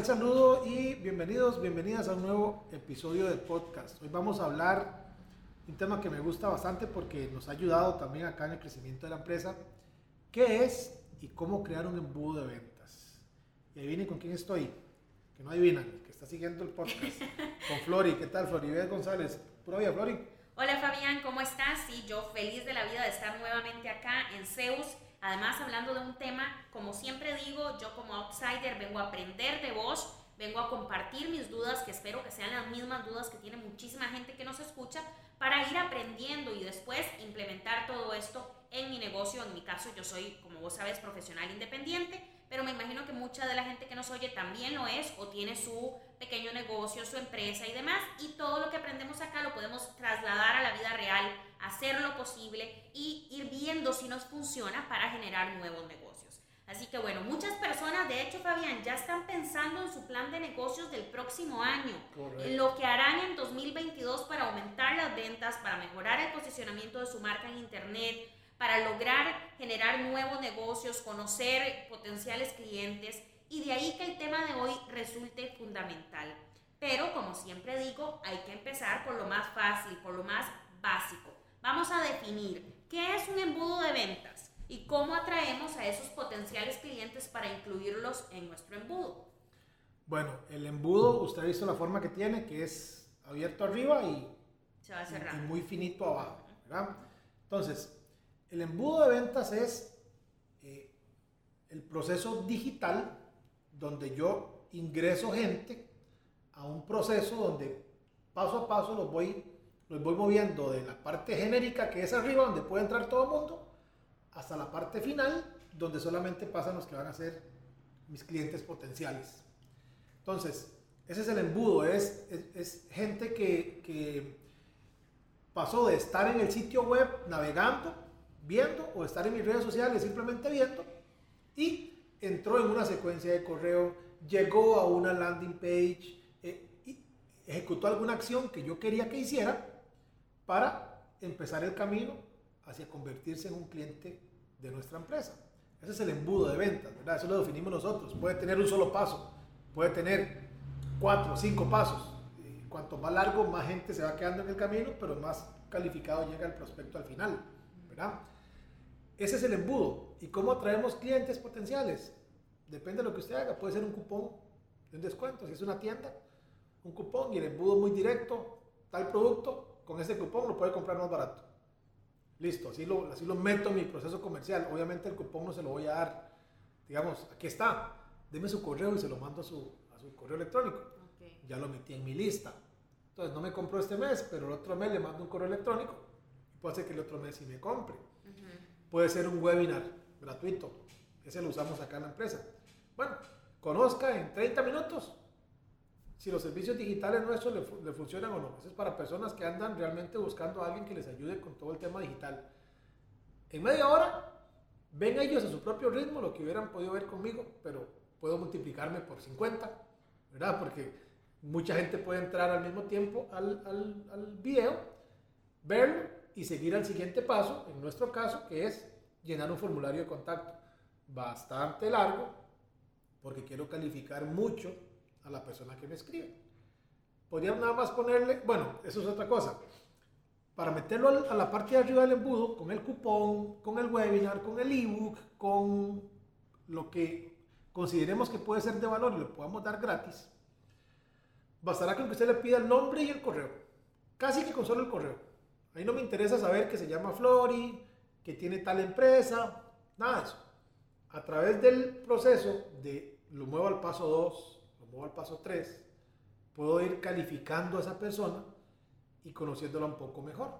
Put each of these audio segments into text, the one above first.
Cordial saludo y bienvenidos, bienvenidas a un nuevo episodio del podcast. Hoy vamos a hablar un tema que me gusta bastante porque nos ha ayudado también acá en el crecimiento de la empresa. ¿Qué es y cómo crear un embudo de ventas? Y adivinen con quién estoy, que no adivinan, que está siguiendo el podcast, con Flori. ¿Qué tal, Floribel González? Pura vida, Flori. Hola Fabián, ¿cómo estás? Sí, yo feliz de la vida de estar nuevamente acá en Zeus. Además, hablando de un tema, como siempre digo, yo como outsider vengo a aprender de vos, vengo a compartir mis dudas, que espero que sean las mismas dudas que tiene muchísima gente que nos escucha, para ir aprendiendo y después implementar todo esto en mi negocio. En mi caso, yo soy, como vos sabes, profesional independiente, pero me imagino que mucha de la gente que nos oye también lo es o tiene su pequeño negocio, su empresa y demás. Y todo lo que aprendemos acá lo podemos trasladar a la vida real, hacer lo posible y ir viendo si nos funciona para generar nuevos negocios. Así que bueno, muchas personas, de hecho Fabián, ya están pensando en su plan de negocios del próximo año, en lo que harán en 2022 para aumentar las ventas, para mejorar el posicionamiento de su marca en Internet, para lograr generar nuevos negocios, conocer potenciales clientes y de ahí que el tema de hoy resulte fundamental. Pero como siempre digo, hay que empezar por lo más fácil, por lo más básico. Vamos a definir qué es un embudo de ventas y cómo atraemos a esos potenciales clientes para incluirlos en nuestro embudo. Bueno, el embudo, usted ha visto la forma que tiene, que es abierto arriba y, Se va y muy finito abajo. ¿verdad? Entonces, el embudo de ventas es eh, el proceso digital donde yo ingreso gente a un proceso donde paso a paso los voy, los voy moviendo de la parte genérica que es arriba, donde puede entrar todo el mundo, hasta la parte final, donde solamente pasan los que van a ser mis clientes potenciales. Entonces, ese es el embudo, es, es, es gente que, que pasó de estar en el sitio web navegando, viendo, o estar en mis redes sociales simplemente viendo, y entró en una secuencia de correo, llegó a una landing page, eh, y ejecutó alguna acción que yo quería que hiciera para empezar el camino hacia convertirse en un cliente de nuestra empresa. Ese es el embudo de ventas, ¿verdad? Eso lo definimos nosotros. Puede tener un solo paso, puede tener cuatro cinco pasos. Y cuanto más largo, más gente se va quedando en el camino, pero más calificado llega el prospecto al final, ¿verdad? Ese es el embudo. ¿Y cómo atraemos clientes potenciales? Depende de lo que usted haga. Puede ser un cupón de un descuento. Si es una tienda, un cupón y el embudo muy directo, tal producto, con ese cupón lo puede comprar más barato. Listo, así lo, así lo meto en mi proceso comercial. Obviamente el cupón no se lo voy a dar, digamos, aquí está, deme su correo y se lo mando a su, a su correo electrónico. Okay. Ya lo metí en mi lista. Entonces no me compró este mes, pero el otro mes le mando un correo electrónico y puede ser que el otro mes sí me compre. Uh -huh. Puede ser un webinar gratuito, ese lo usamos acá en la empresa. Bueno, conozca en 30 minutos si los servicios digitales nuestros le, le, funcionan o no. Eso es para personas que andan realmente buscando a alguien que les ayude con todo el tema digital. En media hora, ven ellos a su propio ritmo lo que hubieran podido ver conmigo, pero puedo multiplicarme por 50, ¿verdad? Porque mucha gente puede entrar al mismo tiempo al, al, al video, verlo y seguir al siguiente paso, en nuestro caso, que es llenar un formulario de contacto. Bastante largo, porque quiero calificar mucho a la persona que me escribe. Podría nada más ponerle, bueno, eso es otra cosa. Para meterlo a la parte de arriba del embudo, con el cupón, con el webinar, con el ebook, con lo que consideremos que puede ser de valor y lo podamos dar gratis, bastará con que usted le pida el nombre y el correo. Casi que con solo el correo. Ahí no me interesa saber que se llama Flori, que tiene tal empresa, nada de eso. A través del proceso de lo muevo al paso 2, muevo al paso 3, puedo ir calificando a esa persona y conociéndola un poco mejor.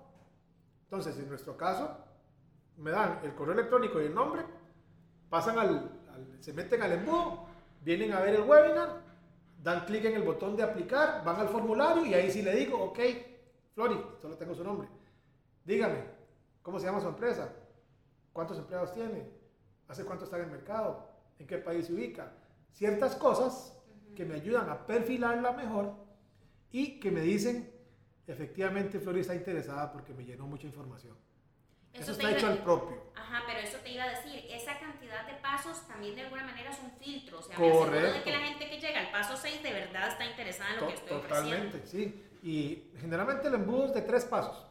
Entonces, en nuestro caso, me dan el correo electrónico y el nombre, pasan al, al- se meten al embudo, vienen a ver el webinar, dan clic en el botón de aplicar, van al formulario y ahí sí le digo, ok, Flori, solo tengo su nombre. Dígame, ¿cómo se llama su empresa? ¿Cuántos empleados tiene? ¿Hace cuánto está en el mercado? ¿En qué país se ubica? Ciertas cosas que me ayudan a perfilarla mejor y que me dicen, efectivamente Flori está interesada porque me llenó mucha información. Eso, te está hecho al propio. Ajá, pero eso te iba a decir, esa cantidad de pasos también de alguna manera es un filtro, o sea, me aseguro de Correcto. que la gente que llega al paso 6 de verdad está interesada en lo To- que estoy ofreciendo. Totalmente, sí. Y generalmente el embudo es de tres pasos.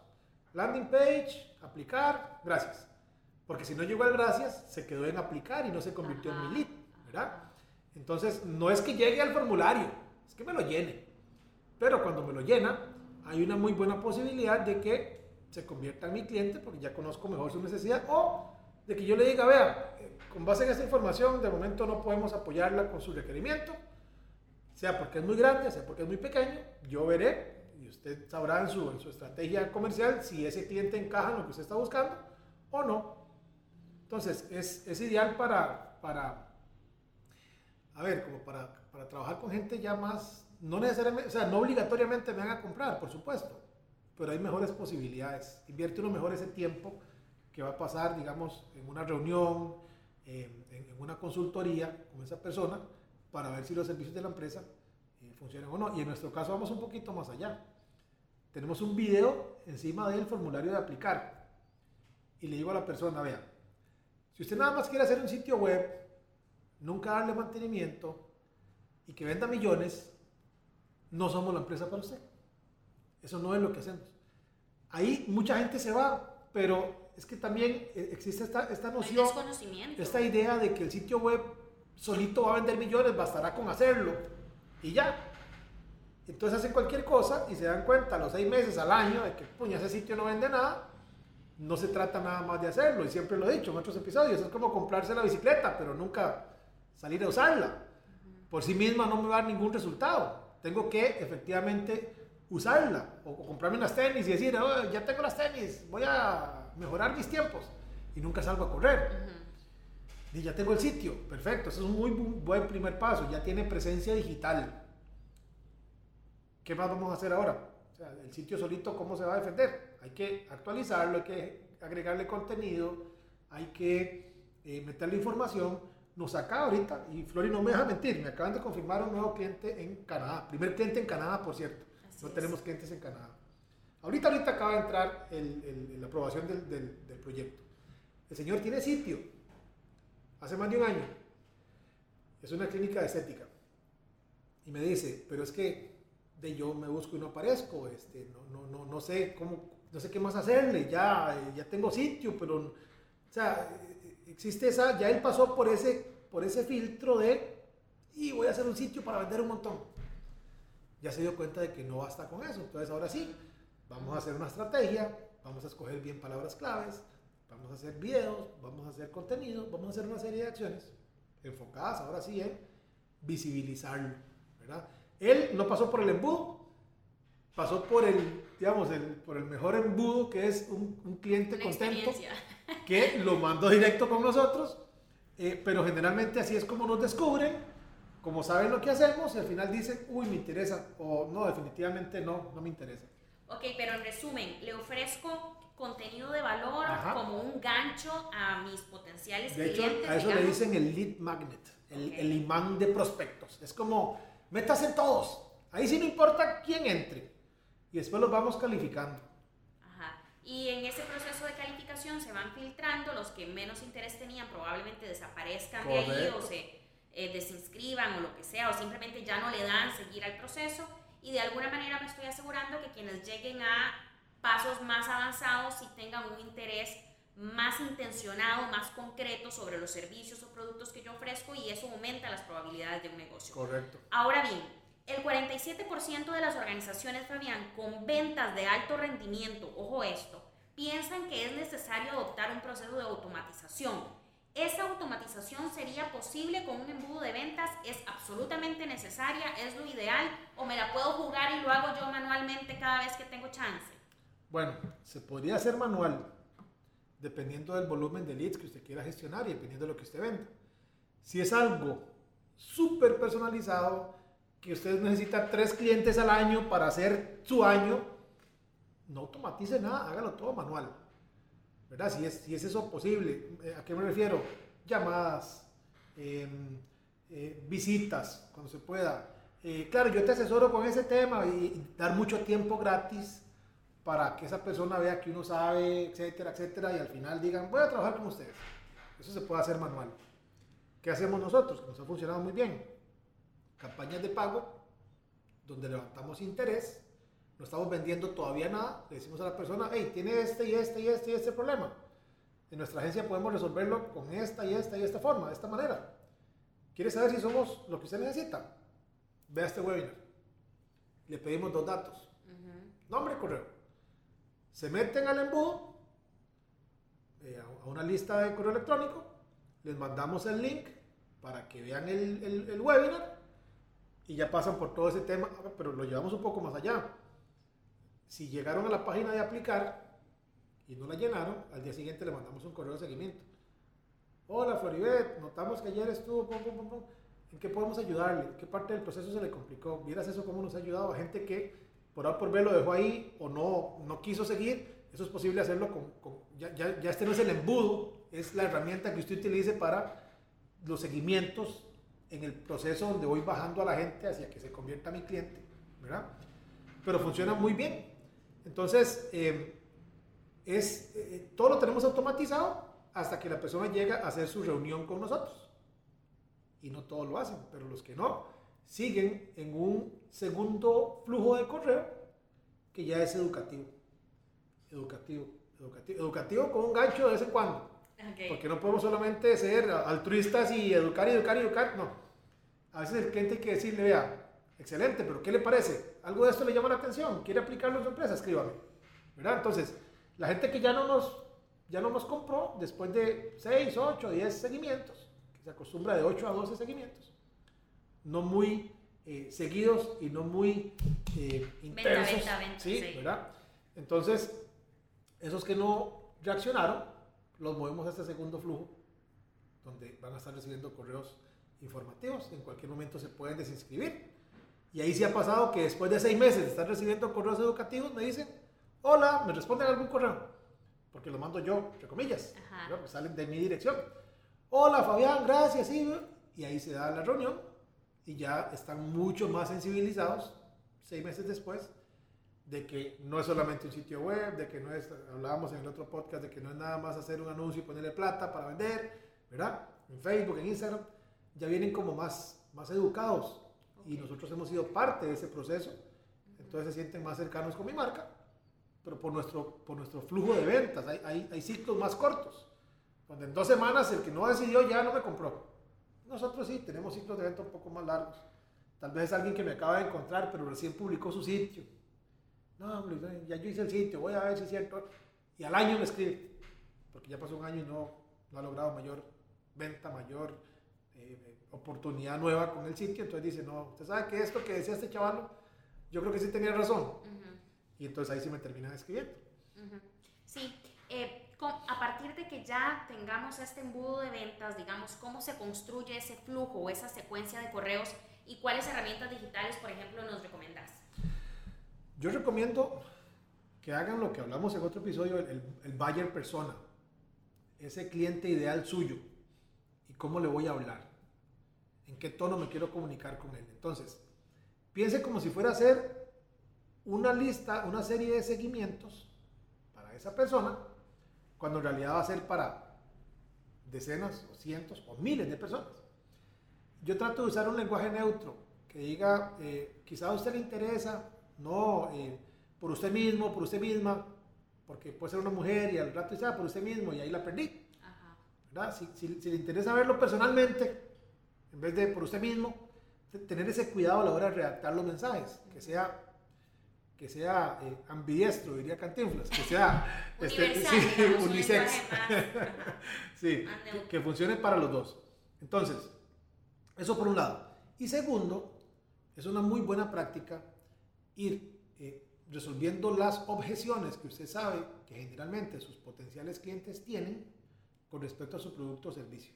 Landing page, aplicar, gracias. Porque si no llegó al gracias, se quedó en aplicar y no se convirtió Ajá. en mi lead, ¿verdad? Entonces, no es que llegue al formulario, es que me lo llene. Pero cuando me lo llena, hay una muy buena posibilidad de que se convierta en mi cliente porque ya conozco mejor su necesidad o de que yo le diga, vea, eh, con base en esta información, de momento no podemos apoyarla con su requerimiento, sea porque es muy grande, sea porque es muy pequeño, yo veré y usted sabrá en su, en su estrategia comercial si ese cliente encaja en lo que usted está buscando o no. Entonces, es, es ideal para, para, a ver, como para, para trabajar con gente ya más, no necesariamente, o sea, no obligatoriamente me van a comprar, por supuesto, pero hay mejores posibilidades. Invierte uno mejor ese tiempo que va a pasar, digamos, en una reunión, en, en- una consultoría con esa persona, para ver si los servicios de la empresa eh, funcionan o no. Y en nuestro caso vamos un poquito más allá. Tenemos un video encima del formulario de aplicar. Y le digo a la persona, vea, si usted nada más quiere hacer un sitio web, nunca darle mantenimiento y que venda millones, no somos la empresa para usted. Eso no es lo que hacemos. Ahí mucha gente se va, pero es que también eh, existe esta, esta noción, esta idea de que el sitio web solito va a vender millones, bastará con hacerlo y ya. Entonces hacen cualquier cosa y se dan cuenta a los seis meses, al año, de que puña, ese sitio no vende nada. No se trata nada más de hacerlo, y siempre lo he dicho en otros episodios, es como comprarse la bicicleta, pero nunca salir a usarla. Por sí misma no me va a dar ningún resultado. Tengo que efectivamente usarla, o, o comprarme unas tenis y decir, "Oh, ya tengo las tenis, voy a mejorar mis tiempos, y nunca salgo a correr. Y ya tengo el sitio, perfecto, eso es un muy bu- buen primer paso, ya tiene presencia digital. ¿Qué más vamos a hacer ahora? O sea, el sitio solito, ¿cómo se va a defender? Hay que actualizarlo, hay que agregarle contenido, hay que eh, meterle información. Nos acaba ahorita, y Flori no me deja mentir, me acaban de confirmar un nuevo cliente en Canadá, primer cliente en Canadá, por cierto. Así no es. tenemos clientes en Canadá. Ahorita, ahorita acaba de entrar el- el- la aprobación del, del- del proyecto. El señor tiene sitio, hace más de un año. Es una clínica de estética. Y me dice, pero es que de yo me busco y no aparezco, este, no, no, no, no sé cómo, no sé qué más hacerle, ya, eh, ya tengo sitio, pero, o sea, existe esa, ya él pasó por ese, por ese filtro de, y voy a hacer un sitio para vender un montón. Ya se dio cuenta de que no basta con eso, entonces ahora sí, vamos a hacer una estrategia, vamos a escoger bien palabras claves, vamos a hacer videos, vamos a hacer contenido, vamos a hacer una serie de acciones enfocadas ahora sí en visibilizarlo, ¿verdad? Él no pasó por el embudo, pasó por el, digamos, el, por el mejor embudo que es un, un cliente Una contento. Que lo mandó directo con nosotros, eh, pero generalmente así es como nos descubren, como saben lo que hacemos y al final dicen, uy, me interesa, o no, definitivamente no, no me interesa. Ok, pero en resumen, le ofrezco contenido de valor Ajá. como un gancho a mis potenciales De hecho, clientes. a eso le dicen el lead magnet, el imán de prospectos. Es como, métase en todos. Ahí sí no importa quién entre. Y después los vamos calificando. Y en ese proceso de calificación se van filtrando los que menos interés tenían, probablemente desaparezcan de ahí Correcto. o se eh, desinscriban o lo que sea, o simplemente ya no le dan seguir al proceso. Y de alguna manera me estoy asegurando que quienes lleguen a pasos más avanzados y tengan un interés más intencionado, más concreto sobre los servicios o productos que yo ofrezco y eso aumenta las probabilidades de un negocio. Correcto. Ahora bien, el 47% de las organizaciones, Fabián, con ventas de alto rendimiento, ojo esto, piensan que es necesario adoptar un proceso de automatización. ¿Esa automatización sería posible con un embudo de ventas? ¿Es absolutamente necesaria? ¿Es lo ideal? ¿O me la puedo jugar y lo hago yo manualmente cada vez que tengo chance? Bueno, se podría hacer manual, dependiendo del volumen de leads que usted quiera gestionar y dependiendo de lo que usted venda. Si es algo súper personalizado, que usted necesita tres clientes al año para hacer su año, no automatice nada, hágalo todo manual. ¿Verdad? Si es, si es eso posible. Eh, ¿A qué me refiero? Llamadas, em, eh, visitas, cuando se pueda. Eh, claro, yo te asesoro con ese tema y dar mucho tiempo gratis para que esa persona vea que uno sabe, etcétera, etcétera, y al final digan, voy a trabajar con ustedes. Eso se puede hacer manual. ¿Qué hacemos nosotros? Que nos ha funcionado muy bien. Campañas de pago, donde levantamos interés, no estamos vendiendo todavía nada, le decimos a la persona, hey, tiene este y este y este y este problema. En nuestra agencia podemos resolverlo con esta y esta y esta forma, de esta manera. ¿Quiere saber si somos lo que usted necesita? Vea este webinar. Le pedimos dos datos. Nombre y correo. Se meten al embudo, eh, a una lista de correo electrónico, les mandamos el link para que vean el, el, webinar y ya pasan por todo ese tema, pero lo llevamos un poco más allá. Si llegaron a la página de aplicar y no la llenaron, al día siguiente le mandamos un correo de seguimiento. Hola Floribet, notamos que ayer estuvo, ¿en qué podemos ayudarle? ¿Qué parte del proceso se le complicó? ¿Vieras eso cómo nos ha ayudado a gente que por A por B lo dejó ahí o no, no quiso seguir? Eso es posible hacerlo con, ya, ya, ya este no es el embudo, es la herramienta que usted utilice para los seguimientos en el proceso donde voy bajando a la gente hacia que se convierta mi cliente, ¿verdad? Pero funciona muy bien. Entonces, eh, es, eh, todo lo tenemos automatizado hasta que la persona llega a hacer su reunión con nosotros. Y no todos lo hacen, pero los que no, siguen en un segundo flujo de correo que ya es educativo. Educativo, educativo, educativo con un gancho de vez en cuando. Porque no podemos solamente ser altruistas y educar y educar y educar. No. A veces el cliente hay que decirle, vea, excelente, pero ¿qué le parece? ¿Algo de esto le llama la atención? ¿Quiere aplicarlo en su empresa? Escríbame. ¿Verdad? Entonces, la gente que ya no nos, ya no nos compró, después de 6, 8, 10 seguimientos, que se acostumbra de 8 a 12 seguimientos, no muy eh, seguidos y no muy eh, intensos. Venta, venta, ¿sí? ¿verdad? Entonces, esos que no reaccionaron, los movemos a este segundo flujo, donde van a estar recibiendo correos informativos. En cualquier momento se pueden desinscribir. Y ahí sí ha pasado que después de seis meses de estar recibiendo correos educativos, me dicen, hola, me responden algún correo, porque lo mando yo, entre comillas, pues salen de mi dirección. Hola Fabián, gracias, y ahí se da la reunión y ya están mucho más sensibilizados seis meses después de que no es solamente un sitio web, de que no es, hablábamos en el otro podcast, de que no es nada más hacer un anuncio y ponerle plata para vender, ¿verdad? En Facebook, en Instagram, ya vienen como más, más educados y nosotros hemos sido parte de ese proceso, entonces se sienten más cercanos con mi marca, pero por nuestro, por nuestro flujo de ventas, hay, hay, hay ciclos más cortos, donde en dos semanas el que no decidió ya no me compró. Nosotros sí, tenemos ciclos de venta un poco más largos. Tal vez es alguien que me acaba de encontrar, pero recién publicó su sitio no, ya yo hice el sitio, voy a ver si es cierto. Y al año me escribe, porque ya pasó un año y no, no ha logrado mayor venta, mayor eh, oportunidad nueva con el sitio. Entonces dice, no, usted sabe que esto que decía este chaval, yo creo que sí tenía razón. Y entonces ahí sí me terminan escribiendo. Sí, eh, a partir de que ya tengamos este embudo de ventas, digamos, cómo se construye ese flujo o esa secuencia de correos y cuáles herramientas digitales, por ejemplo, nos recomendás. Yo recomiendo que hagan lo que hablamos en otro episodio, el, el buyer persona, ese cliente ideal suyo y cómo le voy a hablar, en qué tono me quiero comunicar con él. Entonces, piense como si fuera a hacer una lista, una serie de seguimientos para esa persona, cuando en realidad va a ser para decenas o cientos o miles de personas. Yo trato de usar un lenguaje neutro que diga, eh, quizá a usted le interesa no eh, por usted mismo, por usted misma, porque puede ser una mujer y al rato dice, ah, por usted mismo, y ahí la perdí. ¿verdad? Si, le interesa verlo personalmente, en vez de por usted mismo, tener ese cuidado a la hora de redactar los mensajes, que sea que sea eh, ambidiestro, diría Cantinflas, que sea este, unisex, sí, que, que, funcione para los dos. Entonces, eso por un lado. Y segundo, es una muy buena práctica ir eh, resolviendo las objeciones que usted sabe que generalmente sus potenciales clientes tienen con respecto a su producto o servicio.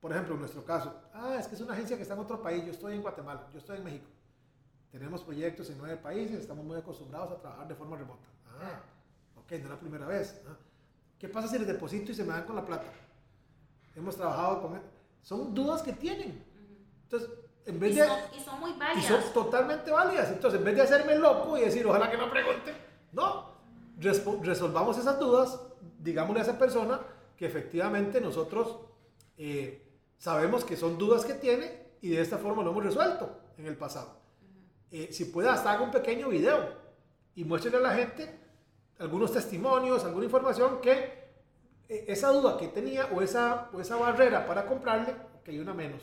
Por ejemplo, en nuestro caso, ah, es que es una agencia que está en otro país, yo estoy en Guatemala, yo estoy en México. Tenemos proyectos en nueve países, estamos muy acostumbrados a trabajar de forma remota. Ah, ok, no es la primera vez. ¿Qué pasa si les deposito y se me dan con la plata? Hemos trabajado con... Son dudas que tienen. Entonces, en vez y, de... son, y son muy Y válidas. son totalmente válidas. Entonces, en vez de hacerme loco y decir, ojalá que no pregunte, no. Resolvamos esas dudas, digámosle a esa persona que efectivamente nosotros eh, sabemos que son dudas que tiene y de esta forma lo hemos resuelto en el pasado. Eh, si puede, hasta haga un pequeño video y muéstrele a la gente algunos testimonios, alguna información que eh, esa duda que tenía o esa, o esa barrera para comprarle, que hay una menos.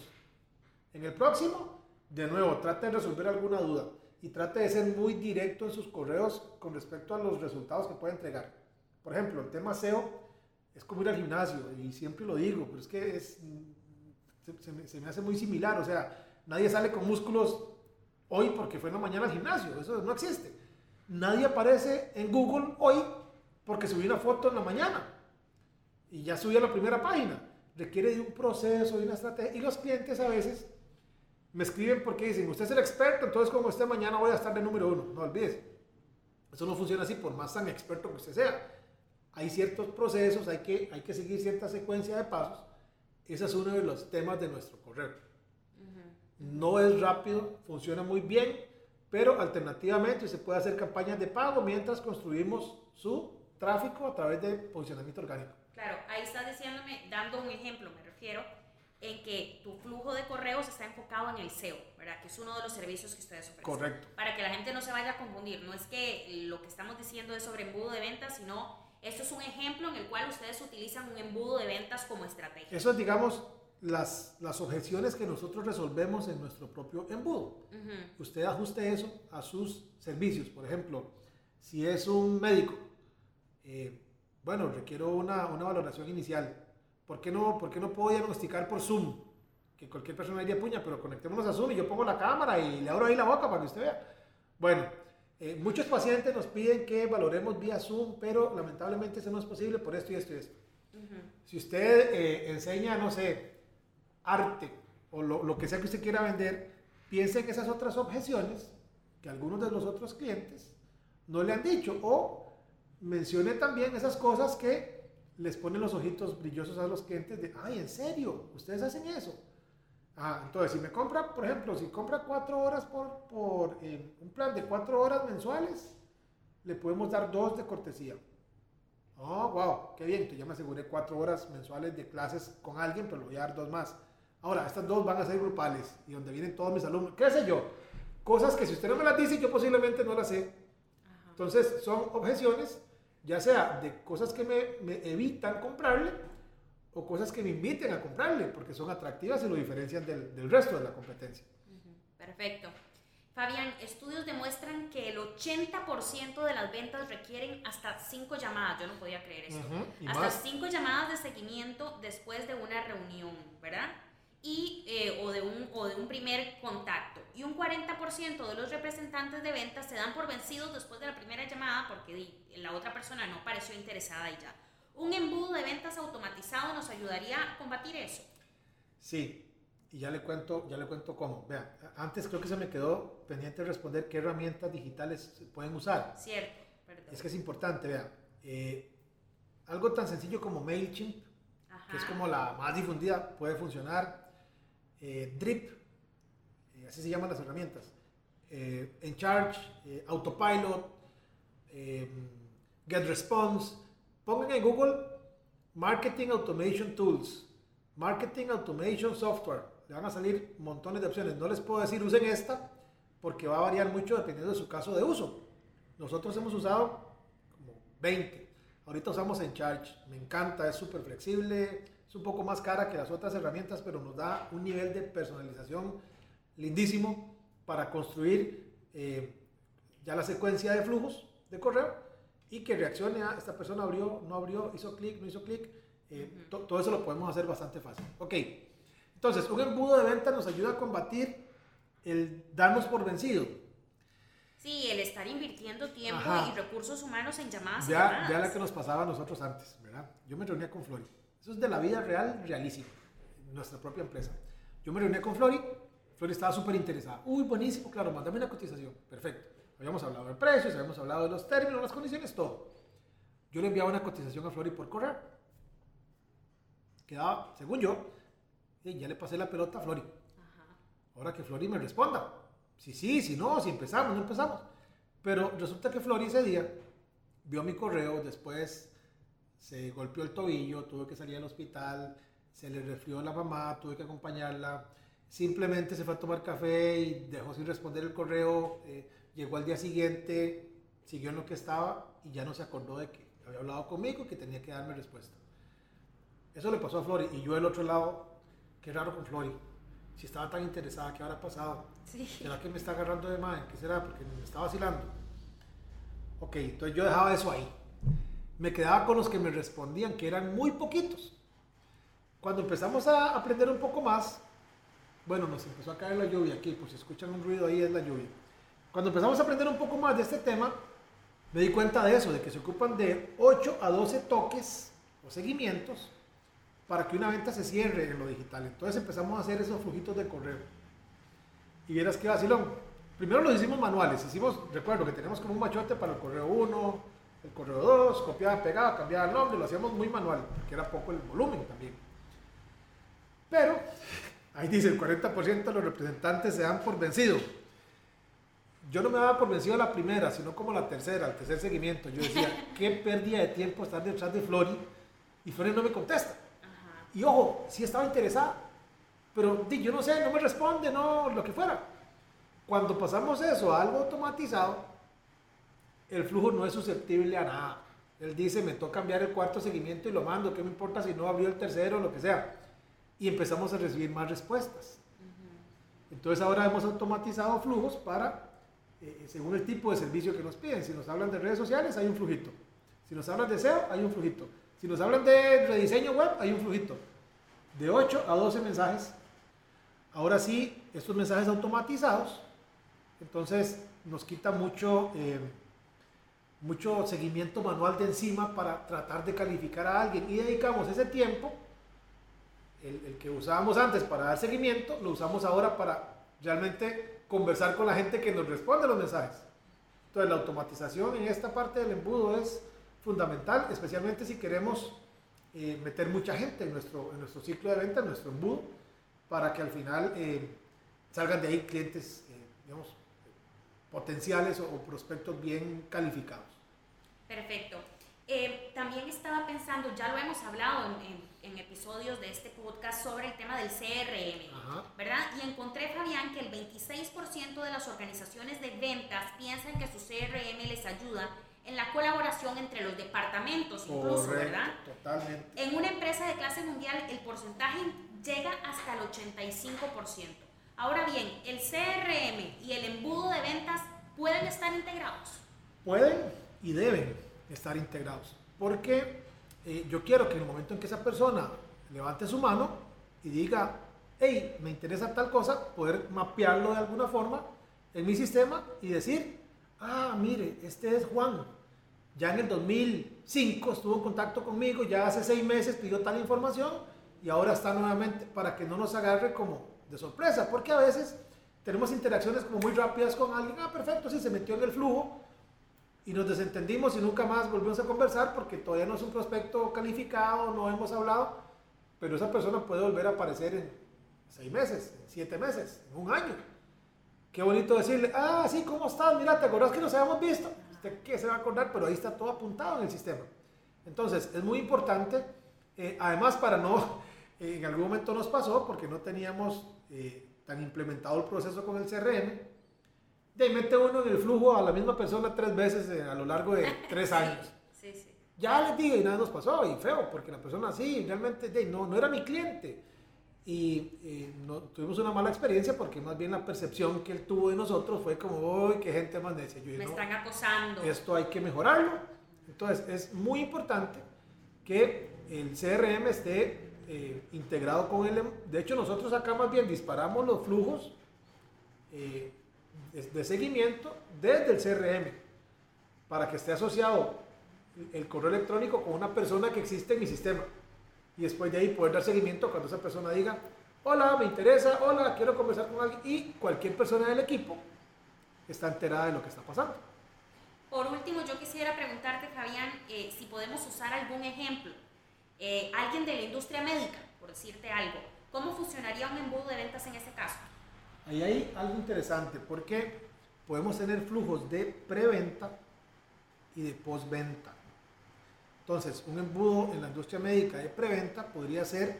En el próximo, de nuevo, trate de resolver alguna duda y trate de ser muy directo en sus correos con respecto a los resultados que puede entregar. Por ejemplo, el tema SEO es como ir al gimnasio y siempre lo digo, pero es que se, me, hace muy similar. O sea, nadie sale con músculos hoy porque fue en la mañana al gimnasio, eso no existe. Nadie aparece en Google hoy porque subió una foto en la mañana y ya subió a la primera página. Requiere de un proceso, de una estrategia. Y los clientes a veces me escriben porque dicen, usted es el experto, entonces como usted mañana voy a estar de número uno. No olvides. Eso no funciona así, por más tan experto que usted sea. Hay ciertos procesos, hay que, hay que seguir cierta secuencia de pasos. Ese es uno de los temas de nuestro correo. No es rápido, funciona muy bien, pero alternativamente se puede hacer campañas de pago mientras construimos su tráfico a través de posicionamiento orgánico. Claro, ahí estás diciéndome, dando un ejemplo, me refiero, en que tu flujo de correos está enfocado en el SEO, ¿verdad? Que es uno de los servicios que ustedes ofrecen. Correcto. Para que la gente no se vaya a confundir, no es que lo que estamos diciendo es sobre embudo de ventas, sino esto es un ejemplo en el cual ustedes utilizan un embudo de ventas como estrategia. Eso es, digamos, las, las objeciones que nosotros resolvemos en nuestro propio embudo. Usted ajuste eso a sus servicios. Por ejemplo, si es un médico, eh, bueno, requiero una, una valoración inicial. ¿Por qué, no, ¿Por qué no puedo diagnosticar por Zoom? Que cualquier persona diría, puña, pero conectémonos a Zoom y yo pongo la cámara y le abro ahí la boca para que usted vea. Bueno, eh, muchos pacientes nos piden que valoremos vía Zoom, pero lamentablemente eso no es posible por esto y esto y esto. ujú. Si usted eh, enseña, no sé, arte o lo, lo que sea que usted quiera vender, piense en esas otras objeciones que algunos de los otros clientes no le han dicho o mencione también esas cosas que les ponen los ojitos brillosos a los clientes de, ay, ¿en serio? ¿Ustedes hacen eso? Ah, entonces, si me compra, por ejemplo, si compra cuatro horas por, por eh, un plan de cuatro horas mensuales, le podemos dar dos de cortesía. Oh, wow, qué bien, entonces ya me aseguré cuatro horas mensuales de clases con alguien, pero le voy a dar dos más. Ahora, estas dos van a ser grupales y donde vienen todos mis alumnos, qué sé yo, cosas que si usted no me las dice, yo posiblemente no las sé. Entonces, son objeciones, ya sea de cosas que me, me evitan comprarle o cosas que me inviten a comprarle, porque son atractivas y lo diferencian del, del resto de la competencia. Perfecto. Fabián, estudios demuestran que el 80% de las ventas requieren hasta 5 llamadas. Yo no podía creer esto. Hasta más. 5 llamadas de seguimiento después de una reunión, ¿verdad? Y, eh, o, de un, o de un primer contacto. Y un 40% de los representantes de ventas se dan por vencidos después de la primera llamada porque la otra persona no pareció interesada y ya. Un embudo de ventas automatizado nos ayudaría a combatir eso. Sí, y ya le cuento, ya le cuento cómo. Vean, antes creo que se me quedó pendiente de responder qué herramientas digitales se pueden usar. Cierto, perdón. Es que es importante, vean. eh, algo tan sencillo como MailChimp, Ajá. que es como la más difundida, puede funcionar. Eh, Drip, eh, así se llaman las herramientas. Eh, Encharge, Autopilot, GetResponse. Pongan en Google Marketing Automation Tools, Marketing Automation Software. Le van a salir montones de opciones. No les puedo decir usen esta porque va a variar mucho dependiendo de su caso de uso. Nosotros hemos usado como 20. Ahorita usamos Encharge. Me encanta, es súper flexible. Un poco más cara que las otras herramientas, pero nos da un nivel de personalización lindísimo para construir eh, ya la secuencia de flujos de correo y que reaccione a esta persona abrió, no abrió, hizo clic, no hizo clic. eh, to- todo eso lo podemos hacer bastante fácil. Ok, entonces un embudo de venta nos ayuda a combatir el darnos por vencido. Sí, el estar invirtiendo tiempo Ajá. y recursos humanos en llamadas. Cerradas. vea la que nos pasaba a nosotros antes, ¿verdad? Yo me reunía con Flori. Eso es de la vida real, realísimo. Nuestra propia empresa. Yo me reunía con Flori. Flori estaba súper interesada. Uy, buenísimo, claro, mándame una cotización. Perfecto. Habíamos hablado de precios, habíamos hablado de los términos, las condiciones, todo. Yo le enviaba una cotización a Flori por correo. Quedaba, según yo, eh, ya le pasé la pelota a Flori. Ahora que Flori me responda. Si sí, si no, si empezamos, no empezamos. Pero resulta que Flori ese día vio mi correo, después se golpeó el tobillo, tuve que salir al hospital, se le resfrió la mamá, tuve que acompañarla. Simplemente se fue a tomar café y dejó sin responder el correo. eh, llegó al día siguiente, siguió en lo que estaba y ya no se acordó de que había hablado conmigo y que tenía que darme respuesta. Eso le pasó a Flori y yo del otro lado, qué raro con Flori. Si estaba tan interesada, ¿qué habrá pasado? Sí. ¿Será que me está agarrando de madre? ¿Qué será? Porque me está vacilando. Ok, entonces yo dejaba eso ahí. Me quedaba con los que me respondían, que eran muy poquitos. Cuando empezamos a aprender un poco más, bueno, nos empezó a caer la lluvia aquí, por si escuchan un ruido ahí es la lluvia. Cuando empezamos a aprender un poco más de este tema, me di cuenta de eso, de que se ocupan de 8 a 12 toques o seguimientos para que una venta se cierre en lo digital. Entonces empezamos a hacer esos flujitos de correo. Y vieras qué vacilón. Primero los hicimos manuales. Hicimos, recuerdo que teníamos como un machote para el correo 1, el correo 2, copiaba, pegaba, cambiaba el nombre, lo hacíamos muy manual, porque era poco el volumen también. Pero, ahí dice, el 40% de los representantes se dan por vencido. Yo no me daba por vencido a la primera, sino como la tercera, el tercer seguimiento. Yo decía, qué pérdida de tiempo estar detrás de Flori y Flori no me contesta. Ajá. Y ojo, sí estaba interesada, pero di, yo no sé, no me responde, no, lo que fuera. Cuando pasamos eso a algo automatizado, el flujo no es susceptible a nada. Él dice, me toca cambiar el cuarto seguimiento y lo mando, ¿qué me importa si no abrió el tercero o lo que sea? Y empezamos a recibir más respuestas. Entonces ahora hemos automatizado flujos para, eh, según el tipo de servicio que nos piden. Si nos hablan de redes sociales, hay un flujito. Si nos hablan de SEO, hay un flujito. Si nos hablan de rediseño web, hay un flujito. De 8 a 12 mensajes. Ahora sí, estos mensajes automatizados, entonces nos quita mucho, eh, mucho seguimiento manual de encima para tratar de calificar a alguien y dedicamos ese tiempo, el, que usábamos antes para dar seguimiento, lo usamos ahora para realmente conversar con la gente que nos responde los mensajes. Entonces la automatización en esta parte del embudo es fundamental, especialmente si queremos eh, meter mucha gente en nuestro, en nuestro ciclo de venta, en nuestro embudo, para que al final eh, salgan de ahí clientes, eh, digamos, potenciales o, prospectos bien calificados. Perfecto. Eh, también estaba pensando, ya lo hemos hablado en, en- en episodios de este podcast sobre el tema del CRM, Ajá. ¿verdad? Y encontré, Fabián, que el 26% de las organizaciones de ventas piensan que su CRM les ayuda en la colaboración entre los departamentos, incluso, Correcto, ¿verdad? Totalmente. En una empresa de clase mundial el porcentaje llega hasta el 85%. Ahora bien, el CRM y el embudo de ventas pueden estar integrados. pueden y deben estar integrados. Porque eh, yo quiero que en el momento en que esa persona levante su mano y diga, hey, me interesa tal cosa, poder mapearlo de alguna forma en mi sistema y decir, ah, mire, este es Juan. Ya en el 2005 estuvo en contacto conmigo, ya hace seis meses pidió tal información y ahora está nuevamente para que no nos agarre como de sorpresa, porque a veces tenemos interacciones como muy rápidas con alguien, ah, perfecto, sí, se metió en el flujo, y nos desentendimos y nunca más volvimos a conversar porque todavía no es un prospecto calificado, no hemos hablado, pero esa persona puede volver a aparecer en seis meses, en siete meses, en un año. Qué bonito decirle, ah, sí, ¿cómo estás? Mira, ¿te acordás que nos habíamos visto? ¿Usted qué se va a acordar? Pero ahí está todo apuntado en el sistema. Entonces, es muy importante, eh, además para no, en algún momento nos pasó porque no teníamos eh, tan implementado el proceso con el CRM, de ahí mete uno en el flujo a la misma persona tres veces eh, a lo largo de tres años. Sí, sí. Ya les digo y nada nos pasó y feo, porque la persona sí, realmente de, no, no era mi cliente. Y eh, no, tuvimos una mala experiencia porque más bien la percepción que él tuvo de nosotros fue como, uy, qué gente más necia. Yo, Me no, están acosando. esto hay que mejorarlo. Entonces es muy importante que el CRM esté eh, integrado con el... De hecho nosotros acá más bien disparamos los flujos eh, de seguimiento desde el CRM para que esté asociado el correo electrónico con una persona que existe en mi sistema. Y después de ahí poder dar seguimiento cuando esa persona diga, hola, me interesa, hola, quiero conversar con alguien. Y cualquier persona del equipo está enterada de lo que está pasando. Por último, yo quisiera preguntarte, Fabián, eh, si podemos usar algún ejemplo. Eh, alguien de la industria médica, por decirte algo, ¿cómo funcionaría un embudo de ventas en ese caso? Ahí hay algo interesante porque podemos tener flujos de preventa y de postventa. Entonces, un embudo en la industria médica de preventa podría ser,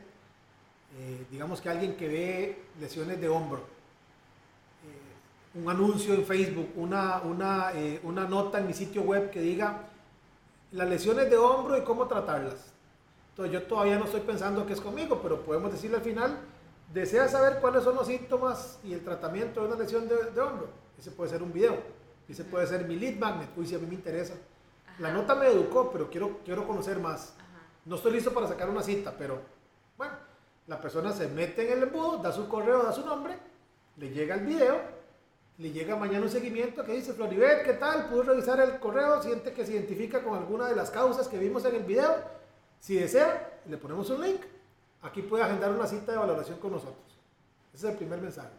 eh, digamos que alguien que ve lesiones de hombro, eh, un anuncio en Facebook, una, una, una nota en mi sitio web que diga las lesiones de hombro y cómo tratarlas. Entonces, yo todavía no estoy pensando que es conmigo, pero podemos decirle al final, desea saber cuáles son los síntomas y el tratamiento de una lesión de, de hombro. Ese puede ser un video, ese puede ser mi lead magnet, uy, si a mí me interesa la nota me educó, pero quiero, quiero conocer más. No estoy listo para sacar una cita, pero bueno, la persona se mete en el embudo, da su correo, da su nombre, le llega el video, le llega mañana un seguimiento que dice, Floribet, ¿qué tal? Pudo revisar el correo, siente que se identifica con alguna de las causas que vimos en el video. Si desea, le ponemos un link. Aquí puede agendar una cita de valoración con nosotros. Ese es el primer mensaje.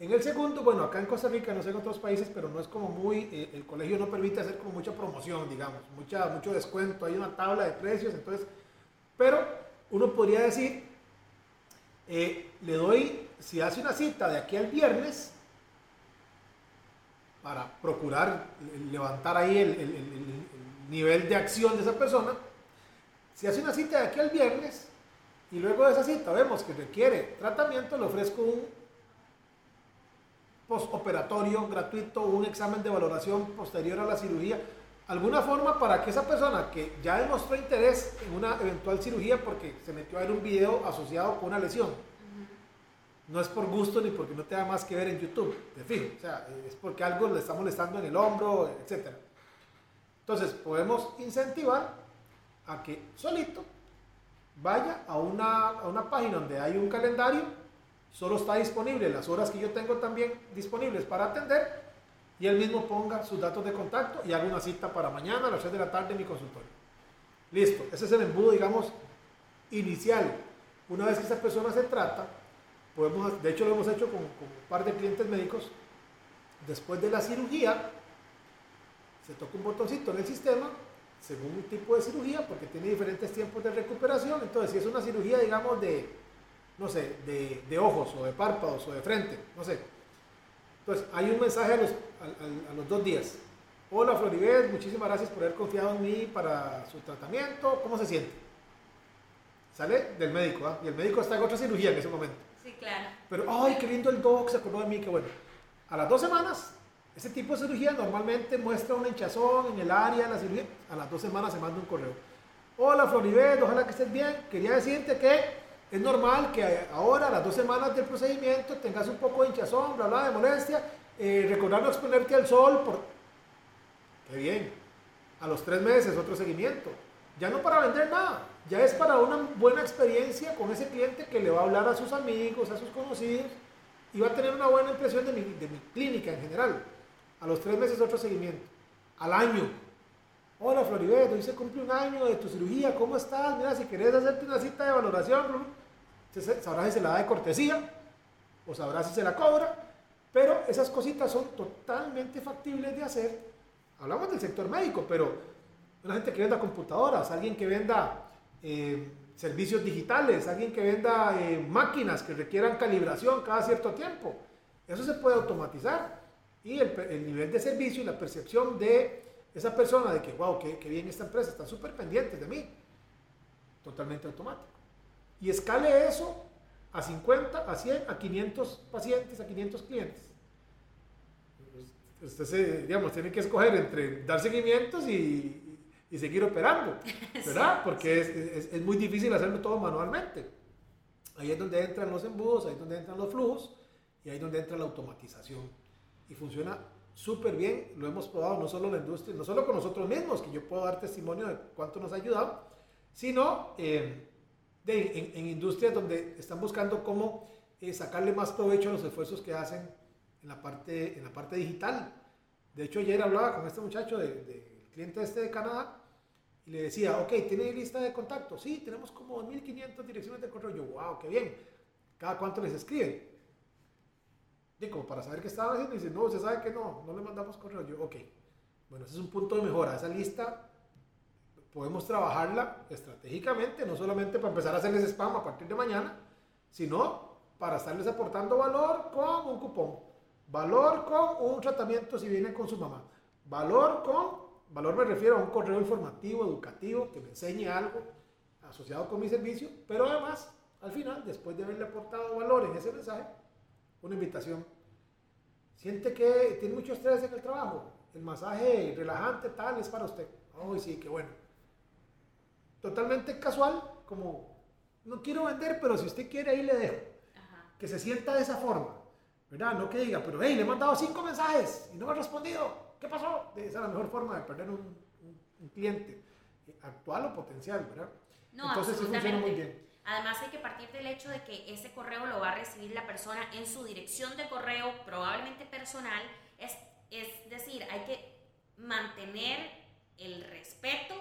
En el segundo, bueno, acá en Costa Rica, no sé en otros países, pero no es como muy, eh, el colegio no permite hacer como mucha promoción, digamos, mucha, mucho descuento, hay una tabla de precios, entonces, pero uno podría decir, eh, le doy, si hace una cita de aquí al viernes, para procurar levantar ahí el, el nivel de acción de esa persona, si hace una cita de aquí al viernes, y luego de esa cita vemos que requiere tratamiento, le ofrezco un postoperatorio gratuito, un examen de valoración posterior a la cirugía, alguna forma para que esa persona que ya demostró interés en una eventual cirugía porque se metió a ver un video asociado con una lesión, no es por gusto ni porque no tenga más que ver en YouTube, de fin, o sea, es porque algo le está molestando en el hombro, etc. Entonces, podemos incentivar a que solito vaya a una, a una página donde hay un calendario solo está disponible las horas que yo tengo también disponibles para atender y él mismo ponga sus datos de contacto y haga una cita para mañana a las 6 de la tarde en mi consultorio. Listo, ese es el embudo, digamos, inicial. Una vez que esa persona se trata, podemos, de hecho lo hemos hecho con, con un par de clientes médicos, después de la cirugía, se toca un botoncito en el sistema, según un tipo de cirugía, porque tiene diferentes tiempos de recuperación. Entonces, si es una cirugía, digamos, de no sé, de, ojos o de párpados o de frente, no sé. Entonces, hay un mensaje a los, a, los dos días. Hola Floribet, muchísimas gracias por haber confiado en mí para su tratamiento. ¿Cómo se siente? Sale del médico, ¿ah? Y el médico está en otra cirugía en ese momento. Sí, claro. Pero, ay, qué lindo el doc, se acordó de mí, qué bueno. A las dos semanas, ese tipo de cirugía normalmente muestra una hinchazón en el área de la cirugía. A las dos semanas se manda un correo. Hola Floribet, ojalá que estés bien. Quería decirte que es normal que ahora, a las dos semanas del procedimiento, tengas un poco de hinchazón, bla, bla, de molestia. Eh, recordar no exponerte al sol. Qué bien. A los tres meses, otro seguimiento. Ya no para vender nada, ya es para una buena experiencia con ese cliente que le va a hablar a sus amigos, a sus conocidos y va a tener una buena impresión de mi clínica en general. A los tres meses, otro seguimiento. Al año, Hola Floribet, hoy se cumple un año de tu cirugía, ¿cómo estás? Mira, si querés hacerte una cita de valoración, sabrás si se la da de cortesía o sabrás si se la cobra, pero esas cositas son totalmente factibles de hacer. Hablamos del sector médico, pero una gente que venda computadoras, alguien que venda eh, servicios digitales, alguien que venda eh, máquinas que requieran calibración cada cierto tiempo. Eso se puede automatizar y el, el nivel de servicio y la percepción de esa persona de que, wow, qué, bien esta empresa, está súper pendiente de mí. Totalmente automático. Y escale eso a 50, a 100, a 500 pacientes, a 500 clientes. Usted se, digamos, tiene que escoger entre dar seguimientos y, y seguir operando, ¿verdad? Porque es, es, es, muy difícil hacerlo todo manualmente. Ahí es donde entran los embudos, ahí es donde entran los flujos y ahí es donde entra la automatización. Y funciona súper bien, lo hemos probado no solo en la industria, no solo con nosotros mismos, que yo puedo dar testimonio de cuánto nos ha ayudado, sino eh, de, en, industrias donde están buscando cómo eh, sacarle más provecho a los esfuerzos que hacen en la parte, en la parte digital. De hecho, ayer hablaba con este muchacho del de, cliente este de Canadá y le decía, ok, ¿tiene lista de contactos? Sí, tenemos como 1.500 direcciones de correo. Yo, wow, qué bien. ¿Cada cuánto les escriben? Y como para saber qué estaban haciendo, y dice, no, usted sabe que no, no le mandamos correo. Yo, ok. Bueno, ese es un punto de mejora. Esa lista podemos trabajarla estratégicamente, no solamente para empezar a hacerles spam a partir de mañana, sino para estarles aportando valor con un cupón, valor con un tratamiento si vienen con su mamá, valor con, valor me refiero a un correo informativo, educativo, que me enseñe algo asociado con mi servicio, pero además, al final, después de haberle aportado valor en ese mensaje, una invitación. Siente que tiene mucho estrés en el trabajo, el masaje relajante tal es para usted. Ay, sí, qué bueno. Totalmente casual, como no quiero vender, pero si usted quiere ahí le dejo. Que se sienta de esa forma, ¿verdad? No que diga, pero hey, le he mandado cinco mensajes y no me ha respondido. ¿Qué pasó? Esa es la mejor forma de perder un, un, cliente eh, actual o potencial, ¿verdad? No, Entonces sí funciona muy bien. Además hay que partir del hecho de que ese correo lo va a recibir la persona en su dirección de correo, probablemente personal. Es, es decir, hay que mantener el respeto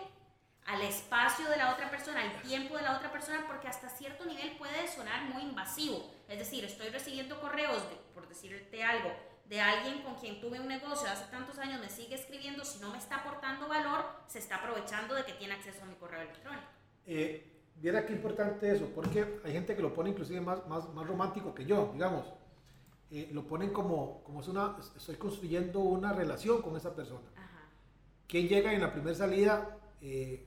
al espacio de la otra persona, al tiempo de la otra persona, porque hasta cierto nivel puede sonar muy invasivo. Es decir, estoy recibiendo correos, por decirte algo, de alguien con quien tuve un negocio hace tantos años, me sigue escribiendo, si no me está aportando valor, se está aprovechando de que tiene acceso a mi correo electrónico. Eh, viera qué importante eso, porque hay gente que lo pone inclusive más, más, más romántico que yo, digamos. Eh, lo ponen como, como es una, estoy construyendo una relación con esa persona. Quien llega en la primera salida, eh,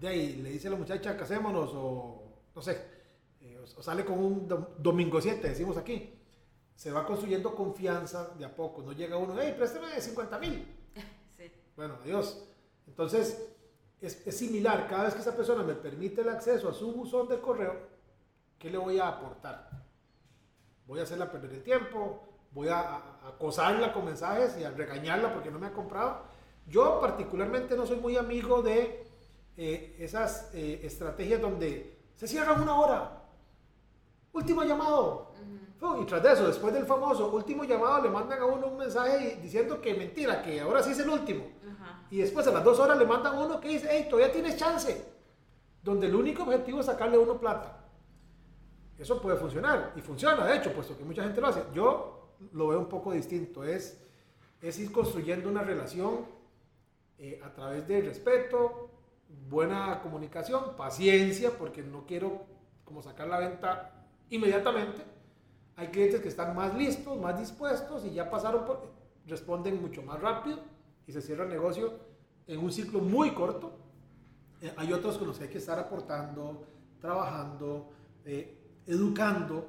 de ahí le dice a la muchacha, casémonos, o no sé, eh, o, sale con un domingo 7, decimos aquí. Se va construyendo confianza de a poco, no llega uno, hey, préstame 50 mil. Sí. Bueno, adiós. Entonces, es, es, similar, cada vez que esa persona me permite el acceso a su buzón de correo, ¿qué le voy a aportar? Voy a hacerla perder el tiempo, voy a, acosarla con mensajes y a regañarla porque no me ha comprado. Yo particularmente no soy muy amigo de eh, esas eh, estrategias donde se cierran una hora, último llamado. Y tras de eso, después del famoso último llamado, le mandan a uno un mensaje diciendo que mentira, que ahora sí es el último. Y después a las dos horas le mandan uno que dice, hey, todavía tienes chance. Donde el único objetivo es sacarle uno plata. Eso puede funcionar. Y funciona, de hecho, puesto que mucha gente lo hace. Yo lo veo un poco distinto. Es, es ir construyendo una relación eh, a través de respeto, buena comunicación, paciencia, porque no quiero como sacar la venta inmediatamente. Hay clientes que están más listos, más dispuestos y ya pasaron por, responden mucho más rápido y se cierra el negocio en un ciclo muy corto. Eh, hay otros con los que hay que estar aportando, trabajando, eh, educando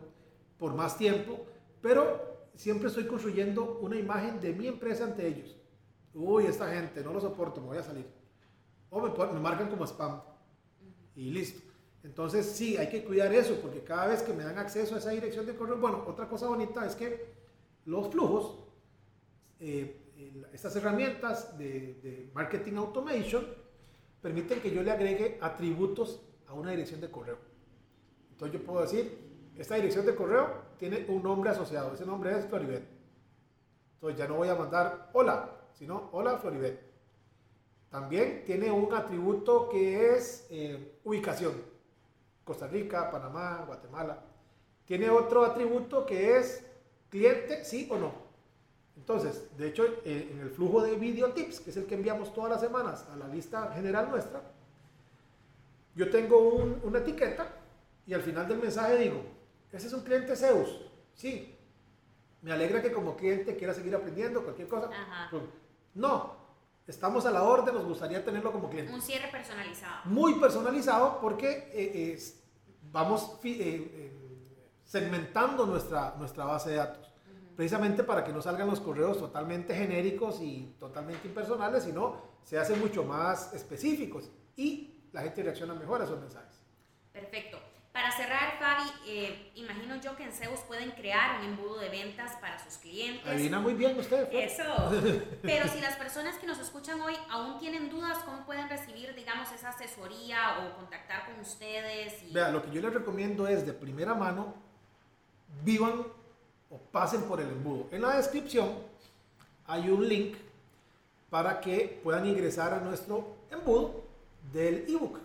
por más tiempo, pero siempre estoy construyendo una imagen de mi empresa ante ellos. Uy, esta gente, no lo soporto, me voy a salir. O me, marcan como spam. Y listo. Entonces sí, hay que cuidar eso, porque cada vez que me dan acceso a esa dirección de correo, bueno, otra cosa bonita es que los flujos, eh, estas herramientas de, marketing automation permiten que yo le agregue atributos a una dirección de correo. Entonces yo puedo decir, esta dirección de correo tiene un nombre asociado, ese nombre es Floribet. Entonces ya no voy a mandar hola, sino hola Floribet. También tiene un atributo que es eh, ubicación. Costa Rica, Panamá, Guatemala. Tiene otro atributo que es cliente, sí o no. Entonces, de hecho, eh, en el flujo de video tips, que es el que enviamos todas las semanas a la lista general nuestra, yo tengo una etiqueta y al final del mensaje digo, ese es un cliente Zeus. Sí, me alegra que como cliente quiera seguir aprendiendo cualquier cosa. No, estamos a la orden, nos gustaría tenerlo como cliente. Un cierre personalizado. Muy personalizado porque eh, vamos eh, segmentando nuestra, nuestra base de datos precisamente para que no salgan los correos totalmente genéricos y totalmente impersonales, sino se hacen mucho más específicos y la gente reacciona mejor a esos mensajes. Perfecto. Para cerrar, Fabi, eh, imagino yo que en Zeus pueden crear un embudo de ventas para sus clientes. Adivina muy bien usted. Eso. Pero si las personas que nos escuchan hoy aún tienen dudas, ¿cómo pueden recibir, digamos, esa asesoría o contactar con ustedes? Vea, lo que yo les recomiendo es de primera mano, vivan o pasen por el embudo. En la descripción hay un link para que puedan ingresar a nuestro embudo del ebook.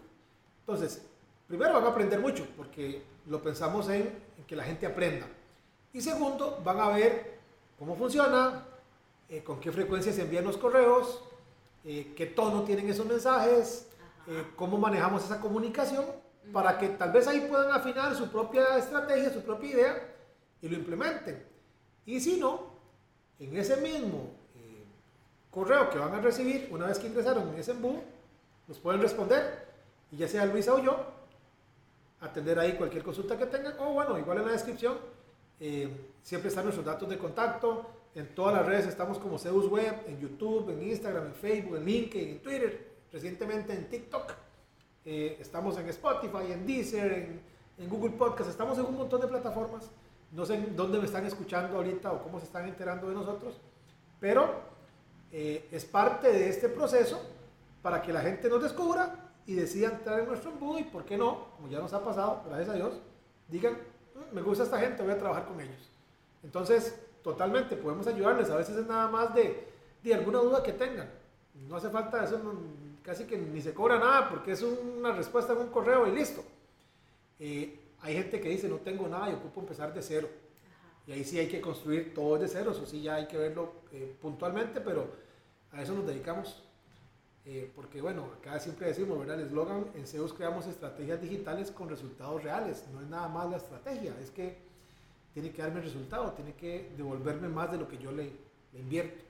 Entonces, primero van a aprender mucho porque lo pensamos en, que la gente aprenda. Y segundo, van a ver cómo funciona, eh, con qué frecuencia se envían los correos, eh, qué tono tienen esos mensajes, eh, cómo manejamos esa comunicación, para que tal vez ahí puedan afinar su propia estrategia, su propia idea y lo implementen. Y si no, en ese mismo correo que van a recibir una vez que ingresaron en ese embudo, nos pueden responder y ya sea Luisa o yo, atender ahí cualquier consulta que tengan o bueno, igual en la descripción siempre están nuestros datos de contacto, en todas las redes estamos como Zeus Web, en YouTube, en Instagram, en Facebook, en LinkedIn, en Twitter, recientemente en TikTok. Eh, estamos en Spotify, en Deezer, en, Google Podcast, estamos en un montón de plataformas. No sé dónde me están escuchando ahorita o cómo se están enterando de nosotros, pero eh, es parte de este proceso para que la gente nos descubra y decida entrar en nuestro embudo y por qué no, como ya nos ha pasado, gracias a Dios, digan, mm, me gusta esta gente, voy a trabajar con ellos. Entonces, totalmente, podemos ayudarles. A veces es nada más de, de alguna duda que tengan. No hace falta eso, casi que ni se cobra nada porque es una respuesta en un correo y listo. Eh, hay gente que dice no tengo nada y ocupo empezar de cero. Y ahí sí hay que construir todo de cero, eso sí ya hay que verlo eh, puntualmente, pero a eso nos dedicamos. Eh, porque bueno, acá siempre decimos, ¿verdad? El eslogan, en CEOs creamos estrategias digitales con resultados reales. No es nada más la estrategia, es que tiene que darme resultado, tiene que devolverme más de lo que yo le, invierto.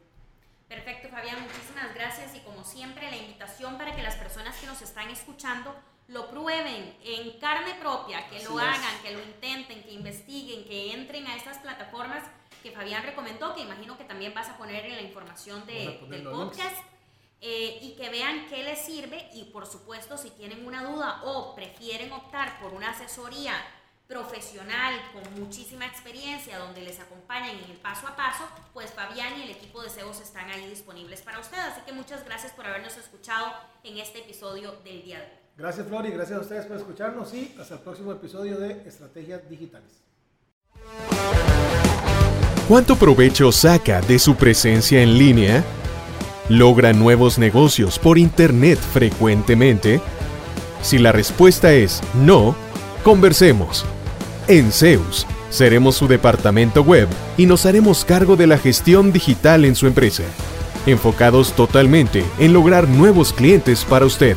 Perfecto, Fabián, muchísimas gracias y como siempre la invitación para que las personas que nos están escuchando lo prueben en carne propia, que lo hagan, que lo intenten, que investiguen, que entren a estas plataformas que Fabián recomendó, que imagino que también vas a poner en la información del podcast. Eh, y que vean qué les sirve y por supuesto si tienen una duda o prefieren optar por una asesoría profesional con muchísima experiencia donde les acompañan en el paso a paso, pues Fabián y el equipo de CEOs están ahí disponibles para ustedes. Así que muchas gracias por habernos escuchado en este episodio del día de hoy. Gracias Flor y gracias a ustedes por escucharnos y hasta el próximo episodio de Estrategias Digitales. ¿Cuánto provecho saca de su presencia en línea? ¿Logra nuevos negocios por Internet frecuentemente? Si la respuesta es no, conversemos. En Zeus, seremos su departamento web y nos haremos cargo de la gestión digital en su empresa, enfocados totalmente en lograr nuevos clientes para usted.